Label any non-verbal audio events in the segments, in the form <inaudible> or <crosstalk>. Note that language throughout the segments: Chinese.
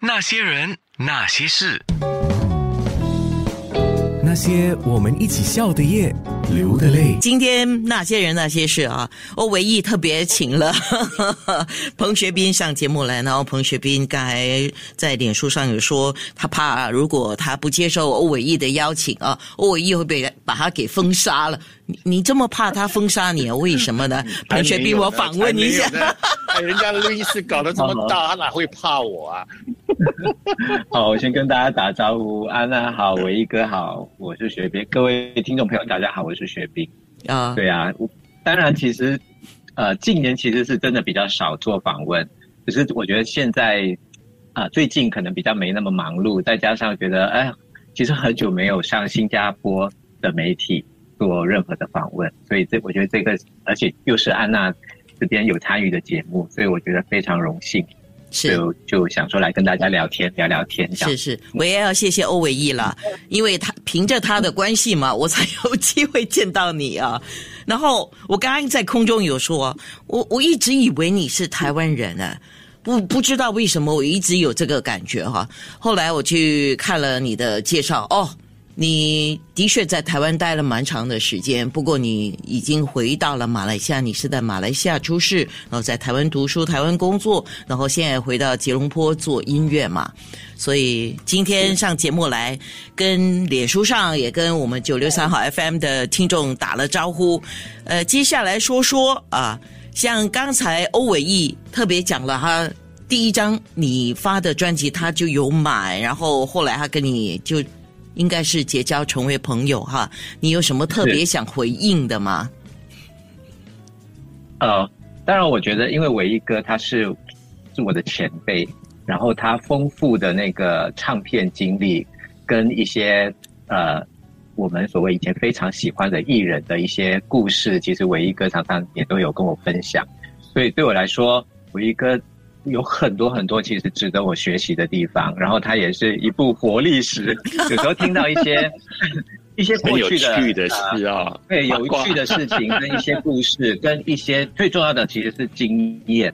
那些人，那些事，那些我们一起笑的夜，流的泪。今天那些人那些事啊，我唯一特别请了 <laughs> 彭学斌上节目来，然后彭学斌刚才在脸书上有说，他怕如果他不接受欧伟毅的邀请啊，欧伟毅会被把他给封杀了。你你这么怕他封杀你啊？为什么呢？彭学斌，我访问一下。哎，人家路易斯搞得这么 <laughs> 大，他哪会怕我啊？<laughs> 好，我先跟大家打招呼，安娜好，伟毅哥好，我是学斌，各位听众朋友大家好，我是学斌啊。对啊，当然其实呃，近年其实是真的比较少做访问，可是我觉得现在啊，最近可能比较没那么忙碌，再加上觉得哎，其实很久没有上新加坡的媒体。做任何的访问，所以这我觉得这个，而且又是安娜这边有参与的节目，所以我觉得非常荣幸，就就想说来跟大家聊天聊聊天。是是，我也要谢谢欧伟毅了，因为他凭着他的关系嘛，<laughs> 我才有机会见到你啊。然后我刚刚在空中有说，我我一直以为你是台湾人啊，不不知道为什么我一直有这个感觉哈。后来我去看了你的介绍哦。你的确在台湾待了蛮长的时间，不过你已经回到了马来西亚。你是在马来西亚出世，然后在台湾读书、台湾工作，然后现在回到吉隆坡做音乐嘛。所以今天上节目来，跟脸书上也跟我们九六三号 FM 的听众打了招呼。呃，接下来说说啊，像刚才欧伟毅特别讲了哈第一张你发的专辑，他就有买，然后后来他跟你就。应该是结交成为朋友哈，你有什么特别想回应的吗？呃，当然，我觉得因为唯一哥他是是我的前辈，然后他丰富的那个唱片经历跟一些呃我们所谓以前非常喜欢的艺人的一些故事，其实唯一哥常常也都有跟我分享，所以对我来说，唯一哥。有很多很多其实值得我学习的地方，然后它也是一部活历史。<laughs> 有时候听到一些 <laughs> 一些过去的事啊，对有趣的事情跟一些故事，跟一些最重要的其实是经验。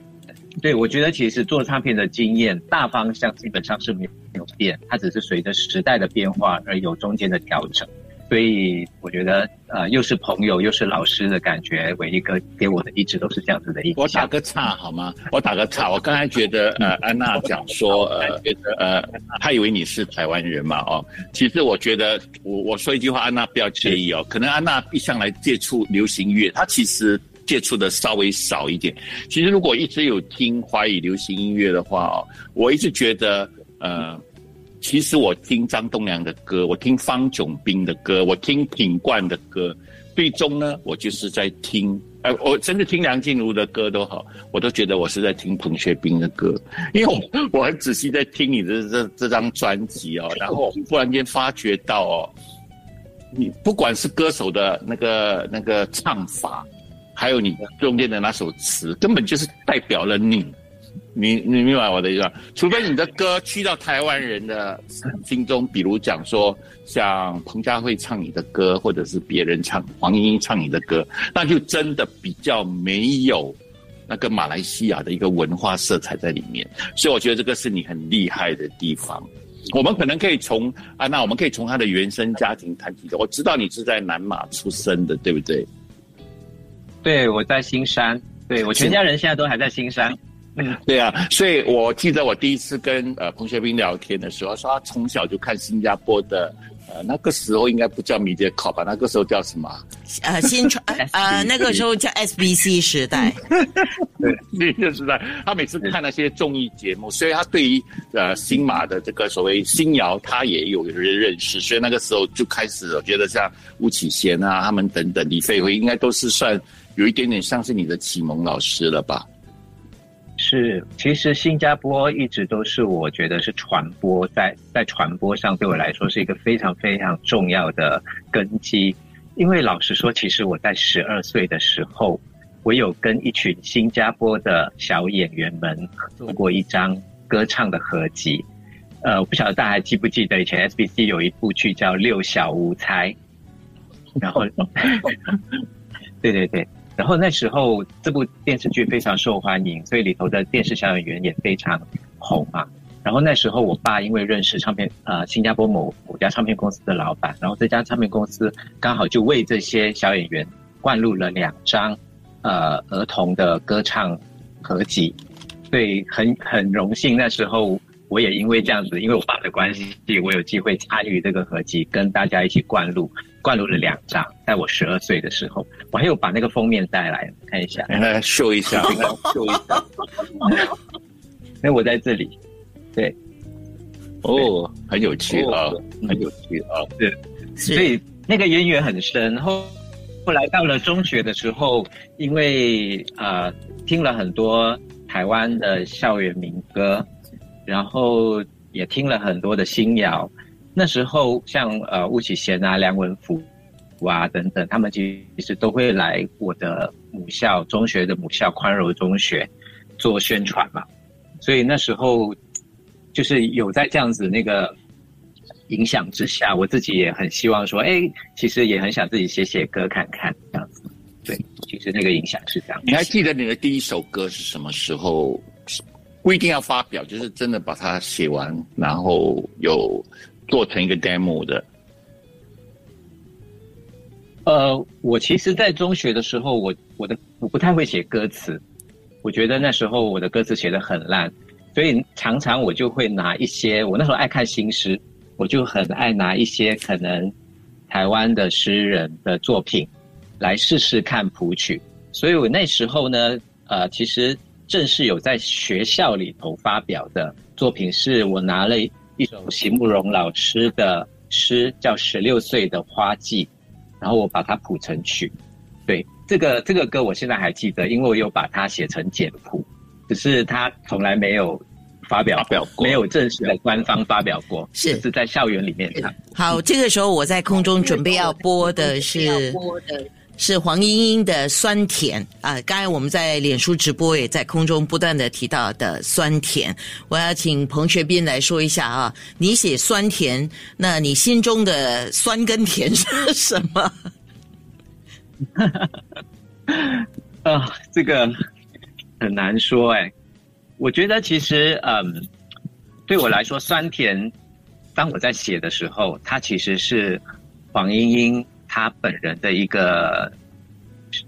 对我觉得其实做唱片的经验大方向基本上是没有变，它只是随着时代的变化而有中间的调整。所以我觉得，呃，又是朋友又是老师的感觉，伟一哥给我的一直都是这样子的。一我打个岔好吗？我打个岔。我刚才觉得，呃，安娜讲说，呃，呃，他以为你是台湾人嘛，哦，其实我觉得，我我说一句话，安娜不要介意哦。可能安娜一向来接触流行乐，她其实接触的稍微少一点。其实如果一直有听华语流行音乐的话，哦，我一直觉得，呃。其实我听张栋梁的歌，我听方炯斌的歌，我听品冠的歌，最终呢，我就是在听，呃，我甚至听梁静茹的歌都好，我都觉得我是在听彭学斌的歌，因为我我很仔细在听你的这这张专辑哦，然后忽然间发觉到哦，你不管是歌手的那个那个唱法，还有你中间的那首词，根本就是代表了你。你你明白我的意思？除非你的歌去到台湾人的心中，比如讲说像彭佳慧唱你的歌，或者是别人唱黄莺莺唱你的歌，那就真的比较没有那个马来西亚的一个文化色彩在里面。所以我觉得这个是你很厉害的地方。我们可能可以从啊，那我们可以从他的原生家庭谈起。我知道你是在南马出生的，对不对？对，我在新山。对我全家人现在都还在新山。嗯，对啊，所以我记得我第一次跟呃彭学斌聊天的时候，说他从小就看新加坡的，呃那个时候应该不叫米迪考吧，那个时候叫什么？呃新传 <laughs> 呃那个时候叫 SBC 时代，<laughs> 对，那个时代，他每次看那些综艺节目，所以他对于呃新马的这个所谓新谣，他也有一些认识，所以那个时候就开始，我觉得像吴启贤啊，他们等等，李飞辉应该都是算有一点点像是你的启蒙老师了吧。是，其实新加坡一直都是我觉得是传播在在传播上对我来说是一个非常非常重要的根基。因为老实说，其实我在十二岁的时候，我有跟一群新加坡的小演员们做过一张歌唱的合集。呃，我不晓得大家还记不记得以前 SBC 有一部剧叫《六小无猜》，然后，对 <laughs> 对对。然后那时候这部电视剧非常受欢迎，所以里头的电视小演员也非常红嘛。然后那时候我爸因为认识唱片呃新加坡某某家唱片公司的老板，然后这家唱片公司刚好就为这些小演员灌录了两张呃儿童的歌唱合集，所以很很荣幸那时候我也因为这样子，因为我爸的关系，我有机会参与这个合集，跟大家一起灌录灌录了两张，在我十二岁的时候，我还有把那个封面带来看一下，来秀一下，<laughs> 秀一下，<laughs> 那我在这里。对，哦，很有趣啊，很有趣啊，对，所以那个渊源很深。后后来到了中学的时候，因为啊听了很多台湾的校园民歌，然后也听了很多的新谣。那时候像呃巫启贤啊、梁文福啊等等，他们其实都会来我的母校中学的母校宽柔中学做宣传嘛，所以那时候。就是有在这样子那个影响之下，我自己也很希望说，哎，其实也很想自己写写歌看看这样子。对，其实那个影响是这样。你还记得你的第一首歌是什么时候？不一定要发表，就是真的把它写完，然后有做成一个 demo 的。呃，我其实，在中学的时候，我我的我不太会写歌词，我觉得那时候我的歌词写的很烂。所以常常我就会拿一些，我那时候爱看新诗，我就很爱拿一些可能台湾的诗人的作品来试试看谱曲。所以我那时候呢，呃，其实正式有在学校里头发表的作品，是我拿了一首席慕容老师的诗，叫《十六岁的花季》，然后我把它谱成曲。对，这个这个歌我现在还记得，因为我有把它写成简谱。只是它从来没有发表表过，没有正式的官方发表过，是是在校园里面唱。好，这个时候我在空中准备要播的是是黄莺莺的《酸甜》啊。刚才我们在脸书直播也在空中不断的提到的《酸甜》，我要请彭学斌来说一下啊。你写酸甜，那你心中的酸跟甜是什么？<laughs> 啊，这个。很难说哎，我觉得其实嗯，对我来说，酸甜，当我在写的时候，它其实是黄莺莺她本人的一个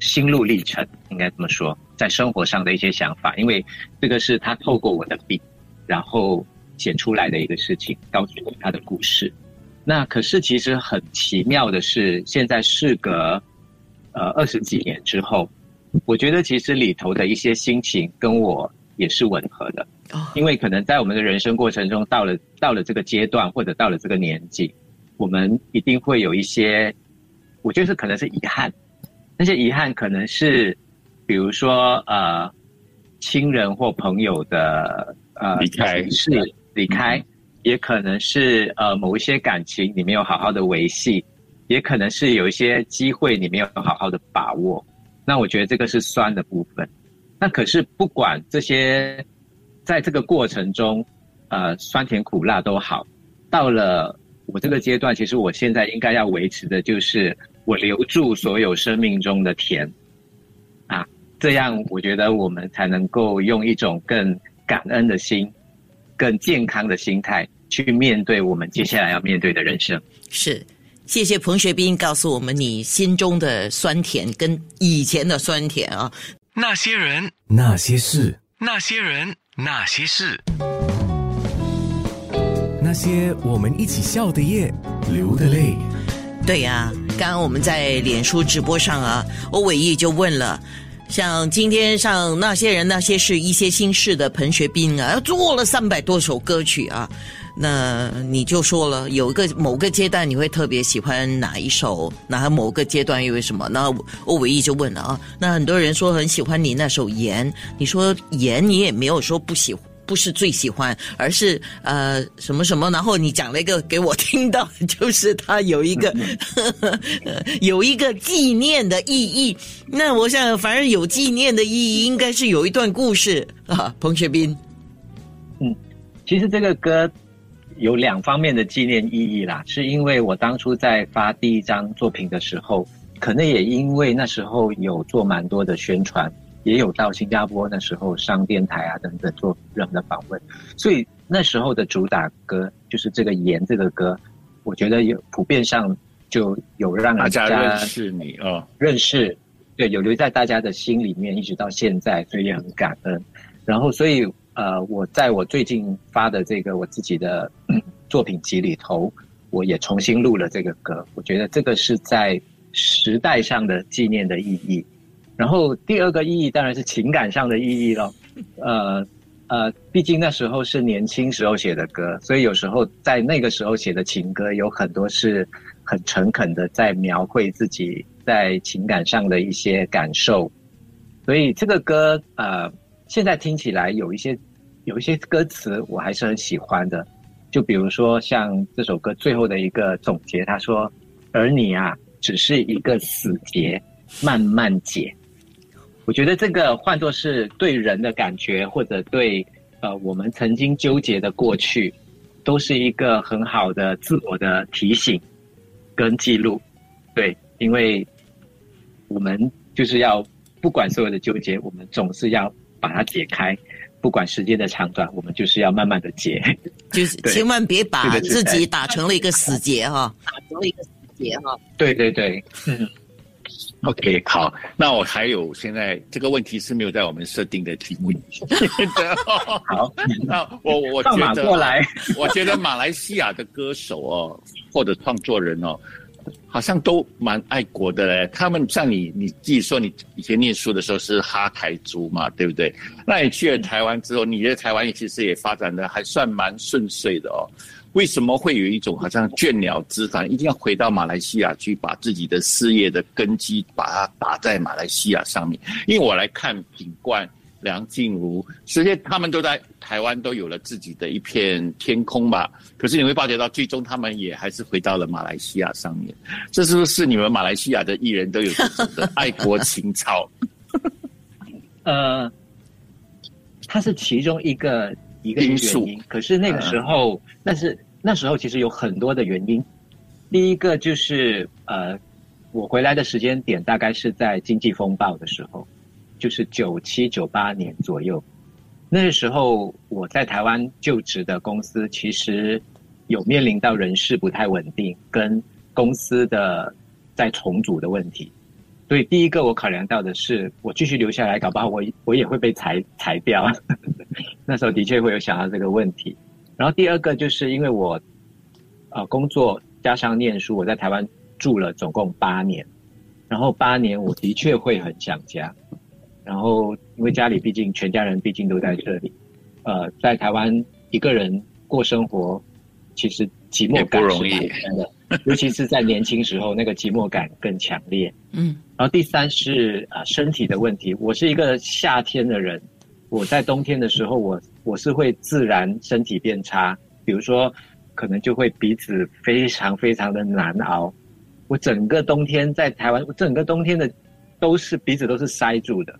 心路历程，应该这么说，在生活上的一些想法，因为这个是他透过我的笔，然后写出来的一个事情，告诉我他的故事。那可是其实很奇妙的是，现在事隔呃二十几年之后。我觉得其实里头的一些心情跟我也是吻合的，因为可能在我们的人生过程中，到了到了这个阶段或者到了这个年纪，我们一定会有一些，我觉得是可能是遗憾，那些遗憾可能是，比如说呃，亲人或朋友的呃离开是离开，也可能是呃某一些感情你没有好好的维系，也可能是有一些机会你没有好好的把握。那我觉得这个是酸的部分，那可是不管这些，在这个过程中，呃，酸甜苦辣都好，到了我这个阶段，其实我现在应该要维持的就是我留住所有生命中的甜，啊，这样我觉得我们才能够用一种更感恩的心、更健康的心态去面对我们接下来要面对的人生。是。谢谢彭学斌告诉我们你心中的酸甜跟以前的酸甜啊。那些人，那些事，那些人，那些事，那些我们一起笑的夜，流的泪。对呀，刚刚我们在脸书直播上啊，欧伟毅就问了，像今天上那些人那些事一些心事的彭学斌啊，做了三百多首歌曲啊。那你就说了，有一个某个阶段你会特别喜欢哪一首？哪某个阶段因为什么？那欧伟毅就问了啊。那很多人说很喜欢你那首《盐》，你说《盐》你也没有说不喜欢，不是最喜欢，而是呃什么什么。然后你讲了一个给我听到，就是它有一个 <laughs> 有一个纪念的意义。那我想，反正有纪念的意义，应该是有一段故事啊。彭学斌，嗯，其实这个歌。有两方面的纪念意义啦，是因为我当初在发第一张作品的时候，可能也因为那时候有做蛮多的宣传，也有到新加坡那时候上电台啊等等做任何的访问，所以那时候的主打歌就是这个《盐》这个歌，我觉得有普遍上就有让大家认识你啊，认识，对，有留在大家的心里面，一直到现在，所以也很感恩。然后，所以呃，我在我最近发的这个我自己的 <clears throat> 作品集里头，我也重新录了这个歌。我觉得这个是在时代上的纪念的意义。然后第二个意义当然是情感上的意义了，<laughs> 呃。呃，毕竟那时候是年轻时候写的歌，所以有时候在那个时候写的情歌有很多是很诚恳的，在描绘自己在情感上的一些感受。所以这个歌呃，现在听起来有一些有一些歌词我还是很喜欢的，就比如说像这首歌最后的一个总结，他说：“而你啊，只是一个死结，慢慢解。”我觉得这个换作是对人的感觉，或者对呃我们曾经纠结的过去，都是一个很好的自我的提醒跟记录。对，因为我们就是要不管所有的纠结，我们总是要把它解开，不管时间的长短，我们就是要慢慢的解。就是千万别把自己打成了一个死结哈，打成了一个死结哈。对对对。OK，好，那我还有现在这个问题是没有在我们设定的题目里。<laughs> 好，那我我觉得，过来，我觉得马来西亚的歌手哦，或者创作人哦，好像都蛮爱国的嘞。他们像你，你自己说你以前念书的时候是哈台族嘛，对不对？那你去了台湾之后，你在台湾其实也发展的还算蛮顺遂的哦。为什么会有一种好像倦鸟之烦，一定要回到马来西亚去把自己的事业的根基把它打在马来西亚上面？因为我来看品冠、梁静茹，实际他们都在台湾都有了自己的一片天空吧。可是你会发觉到，最终他们也还是回到了马来西亚上面。这是不是你们马来西亚的艺人都有这种的爱国情操？<laughs> 呃，它是其中一个一个因素。可是那个时候，但是。那时候其实有很多的原因，第一个就是呃，我回来的时间点大概是在经济风暴的时候，就是九七九八年左右。那时候我在台湾就职的公司，其实有面临到人事不太稳定，跟公司的在重组的问题。所以第一个我考量到的是，我继续留下来，搞不好我我也会被裁裁掉。<laughs> 那时候的确会有想到这个问题。然后第二个就是因为我，呃，工作加上念书，我在台湾住了总共八年，然后八年我的确会很想家，然后因为家里毕竟全家人毕竟都在这里，呃，在台湾一个人过生活，其实寂寞感不容易，尤其是在年轻时候，那个寂寞感更强烈。嗯，然后第三是啊身体的问题，我是一个夏天的人。我在冬天的时候，我我是会自然身体变差，比如说，可能就会鼻子非常非常的难熬。我整个冬天在台湾，我整个冬天的都是鼻子都是塞住的，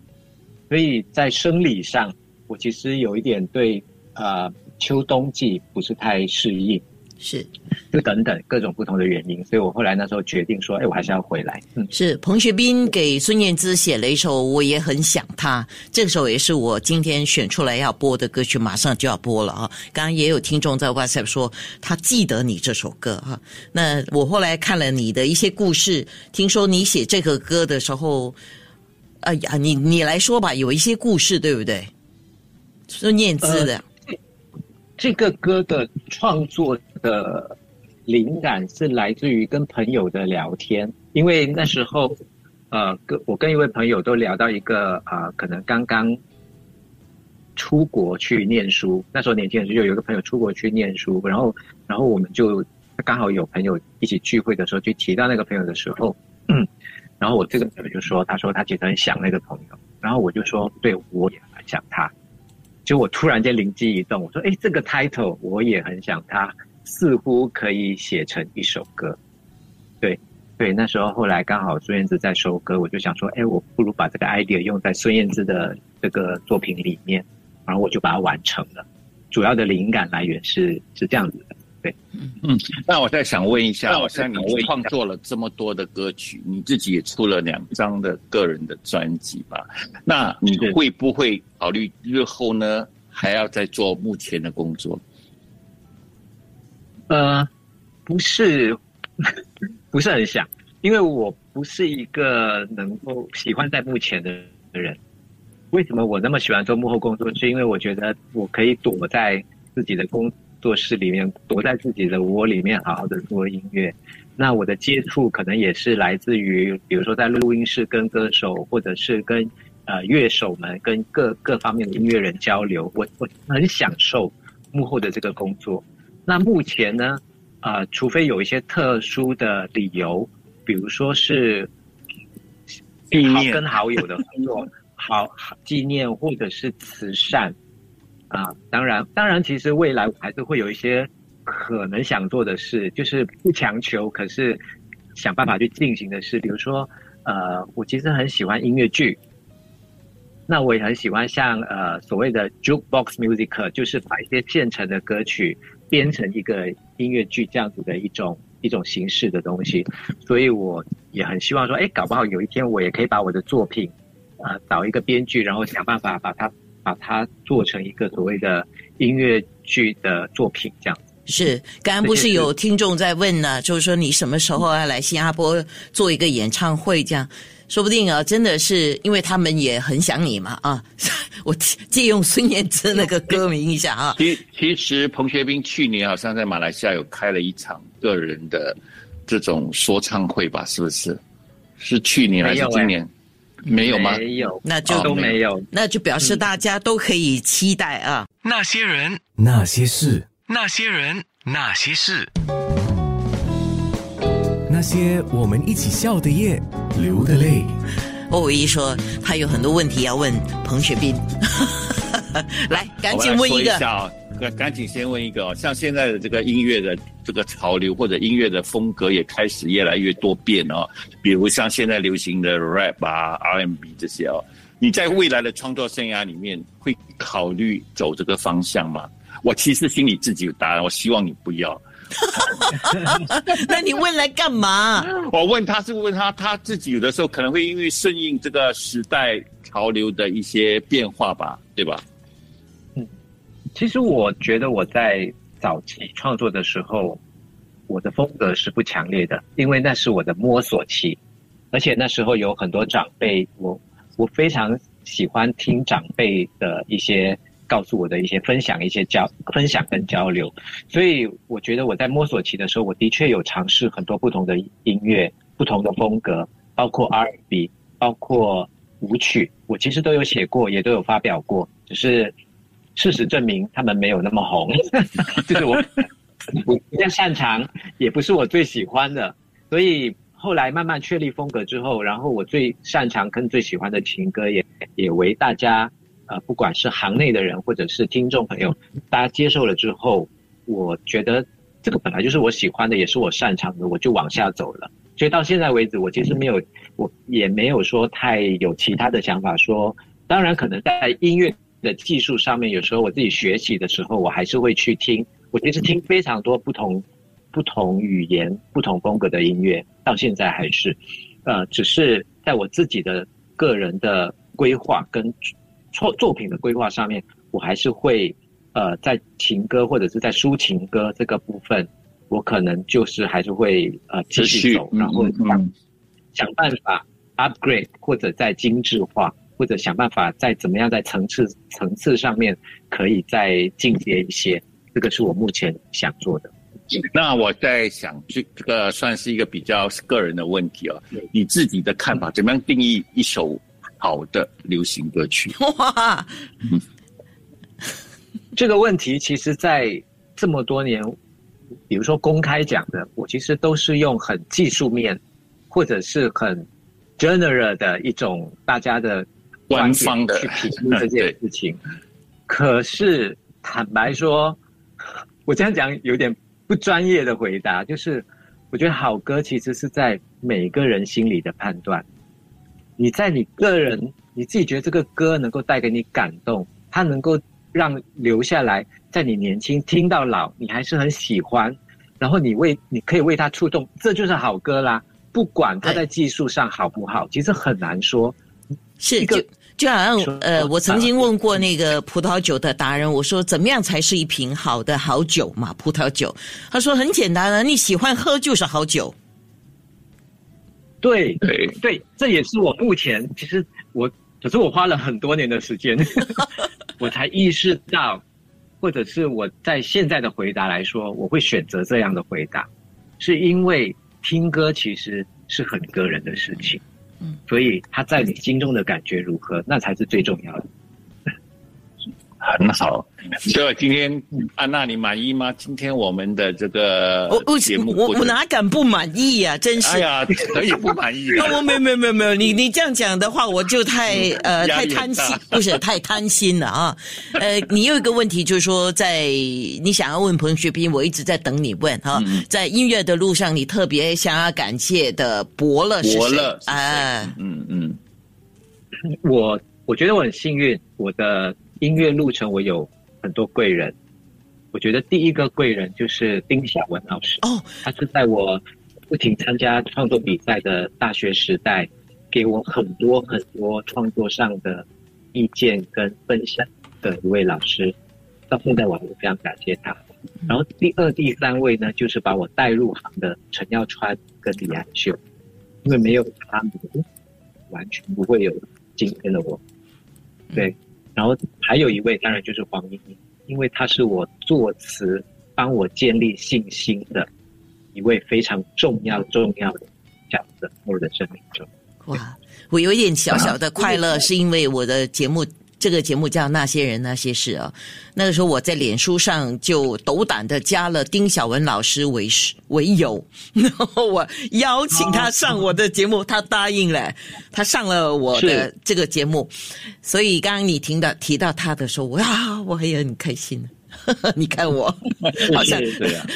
所以在生理上，我其实有一点对呃秋冬季不是太适应。是，就等等各种不同的原因，所以我后来那时候决定说，哎，我还是要回来。嗯，是彭学斌给孙燕姿写了一首《我也很想他》，这首也是我今天选出来要播的歌曲，马上就要播了啊！刚刚也有听众在 WhatsApp 说他记得你这首歌哈。那我后来看了你的一些故事，听说你写这个歌的时候，哎呀，你你来说吧，有一些故事对不对？孙燕姿的。这个歌的创作的灵感是来自于跟朋友的聊天，因为那时候，呃，跟我跟一位朋友都聊到一个啊，可能刚刚出国去念书，那时候年轻人就有一个朋友出国去念书，然后，然后我们就刚好有朋友一起聚会的时候，就提到那个朋友的时候，然后我这个朋友就说，他说他其实很想那个朋友，然后我就说，对我也很想他。就我突然间灵机一动，我说：“哎，这个 title 我也很想，它似乎可以写成一首歌。”对，对，那时候后来刚好孙燕姿在收歌，我就想说：“哎，我不如把这个 idea 用在孙燕姿的这个作品里面，然后我就把它完成了。主要的灵感来源是是这样子。”，嗯，那我再想问一下，我像你创作了这么多的歌曲，你自己也出了两张的个人的专辑吧？那你会不会考虑日后呢，还要再做目前的工作？呃，不是，<laughs> 不是很想，因为我不是一个能够喜欢在幕前的人。为什么我那么喜欢做幕后工作？是因为我觉得我可以躲在自己的工作室里面，躲在自己的窝里面，好好的做音乐。那我的接触可能也是来自于，比如说在录音室跟歌手，或者是跟呃乐手们、跟各各方面的音乐人交流。我我很享受幕后的这个工作。那目前呢，呃，除非有一些特殊的理由，比如说是好跟好友的合作。好纪念或者是慈善啊，当然，当然，其实未来我还是会有一些可能想做的事，就是不强求，可是想办法去进行的事。比如说，呃，我其实很喜欢音乐剧，那我也很喜欢像呃所谓的 jukebox music，就是把一些现成的歌曲编成一个音乐剧这样子的一种一种形式的东西。所以我也很希望说，哎，搞不好有一天我也可以把我的作品。呃，找一个编剧，然后想办法把它把它做成一个所谓的音乐剧的作品，这样是。刚刚不是有听众在问呢，就是说你什么时候要来新加坡做一个演唱会？这样，说不定啊，真的是因为他们也很想你嘛啊！<laughs> 我借用孙燕姿那个歌名一下啊。其其实彭学斌去年好像在马来西亚有开了一场个人的这种说唱会吧？是不是？是去年还是今年？没有吗？没有，那就都没有，那就表示大家都可以期待啊。那些人，那些事，那些人，那些事，那些我们一起笑的夜，流的泪。欧伟一说他有很多问题要问彭雪斌，<laughs> 来，赶紧问一个。赶赶紧先问一个哦，像现在的这个音乐的这个潮流或者音乐的风格也开始越来越多变哦，比如像现在流行的 rap 啊、R&B 这些哦，你在未来的创作生涯里面会考虑走这个方向吗？我其实心里自己有答案，我希望你不要。<laughs> 那你问来干嘛？我问他是问他他自己有的时候可能会因为顺应这个时代潮流的一些变化吧，对吧？其实我觉得我在早期创作的时候，我的风格是不强烈的，因为那是我的摸索期，而且那时候有很多长辈，我我非常喜欢听长辈的一些告诉我的一些分享，一些交分享跟交流，所以我觉得我在摸索期的时候，我的确有尝试很多不同的音乐、不同的风格，包括 R&B，包括舞曲，我其实都有写过，也都有发表过，只是。事实证明，他们没有那么红 <laughs> <laughs> 就是我我不太擅长，也不是我最喜欢的。所以后来慢慢确立风格之后，然后我最擅长跟最喜欢的情歌，也也为大家呃，不管是行内的人或者是听众朋友，大家接受了之后，我觉得这个本来就是我喜欢的，也是我擅长的，我就往下走了。所以到现在为止，我其实没有，我也没有说太有其他的想法。说当然，可能在音乐。的技术上面，有时候我自己学习的时候，我还是会去听。我其实听非常多不同、不同语言、不同风格的音乐，到现在还是，呃，只是在我自己的个人的规划跟作作品的规划上面，我还是会呃，在情歌或者是在抒情歌这个部分，我可能就是还是会呃继续走，然后想想办法 upgrade 或者再精致化。或者想办法再怎么样，在层次层次上面可以再进阶一些，这个是我目前想做的。那我在想，这这个算是一个比较个人的问题哦。你自己的看法，怎么样定义一首好的流行歌曲？<laughs> 哇，这个问题其实，在这么多年，比如说公开讲的，我其实都是用很技术面，或者是很 general 的一种大家的。官方的去评估这件事情，可是坦白说，我这样讲有点不专业的回答，就是我觉得好歌其实是在每个人心里的判断。你在你个人你自己觉得这个歌能够带给你感动，它能够让留下来，在你年轻听到老，你还是很喜欢，然后你为你可以为它触动，这就是好歌啦。不管它在技术上好不好，其实很难说。是就就好像呃，我曾经问过那个葡萄酒的达人，我说怎么样才是一瓶好的好酒嘛？葡萄酒，他说很简单啊，你喜欢喝就是好酒。对对对，这也是我目前其实我，可是我花了很多年的时间，<laughs> 我才意识到，或者是我在现在的回答来说，我会选择这样的回答，是因为听歌其实是很个人的事情。所以他在你心中的感觉如何，那才是最重要的。很好，所以今天安娜你满意吗？今天我们的这个节目，我我哪敢不满意呀？真是，哎呀，可以不满意。我 <laughs> 没有没有没有没有，你你这样讲的话，我就太呃太贪心，<laughs> 不是太贪心了啊。呃，你有一个问题就是说，在你想要问彭学斌，我一直在等你问哈。在音乐的路上，你特别想要感谢的伯乐是谁？啊，嗯嗯，我我觉得我很幸运，我的。音乐路程，我有很多贵人。我觉得第一个贵人就是丁晓文老师。哦，他是在我不停参加创作比赛的大学时代，给我很多很多创作上的意见跟分享的一位老师。到现在我还是非常感谢他。然后第二、第三位呢，就是把我带入行的陈耀川跟李安秀，因为没有他们，完全不会有今天的我。对。然后还有一位，当然就是黄莺莺，因为她是我作词帮我建立信心的一位非常重要重要的角色，我的生命中。哇，我有一点小小的快乐，是因为我的节目。这个节目叫《那些人那些事》啊，那个时候我在脸书上就斗胆的加了丁小文老师为为友，<laughs> 然后我邀请他上我的节目，他答应了，他上了我的这个节目，所以刚刚你听到提到他的时候，哇，我也很开心。<laughs> 你看我 <laughs> 好像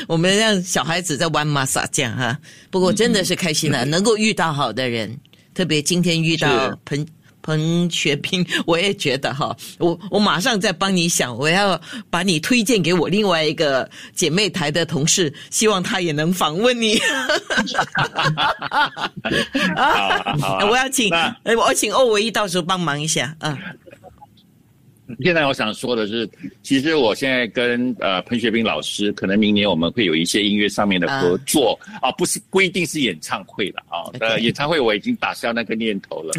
我们让小孩子在玩玛莎这样哈，不过真的是开心了，能够遇到好的人，特别今天遇到彭。彭学斌，<laughs> 我也觉得哈，我我马上再帮你想，我要把你推荐给我另外一个姐妹台的同事，希望他也能访问你。<laughs> <laughs> 啊，我要请，我请欧维一到时候帮忙一下啊。现在我想说的是，其实我现在跟呃彭学斌老师，可能明年我们会有一些音乐上面的合作。啊，不是不一定是演唱会了啊。呃，演唱会我已经打消那个念头了，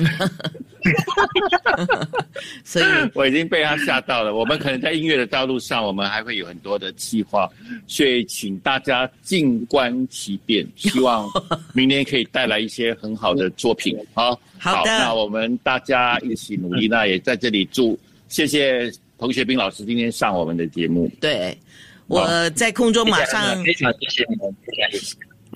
<laughs> 所以。我已经被他吓到了。我们可能在音乐的道路上，我们还会有很多的计划，所以请大家静观其变，希望 <laughs> 明年可以带来一些很好的作品。啊，好的，那我们大家一起努力，那也在这里祝。谢谢彭学斌老师今天上我们的节目。对，我在空中马上非常谢谢你们，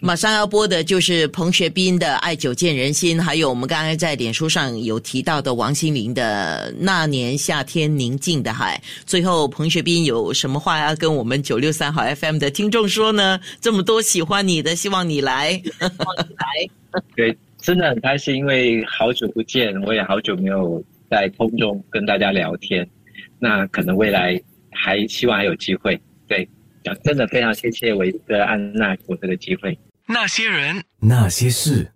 马上要播的就是彭学斌的《爱久见人心》，还有我们刚才在脸书上有提到的王心凌的《那年夏天宁静的海》。最后，彭学斌有什么话要跟我们九六三好 FM 的听众说呢？这么多喜欢你的，希望你来。来，<laughs> 对，真的很开心，因为好久不见，我也好久没有。在空中跟大家聊天，那可能未来还希望还有机会。对，真的非常谢谢维哥安娜给我这个机会。那些人，那些事。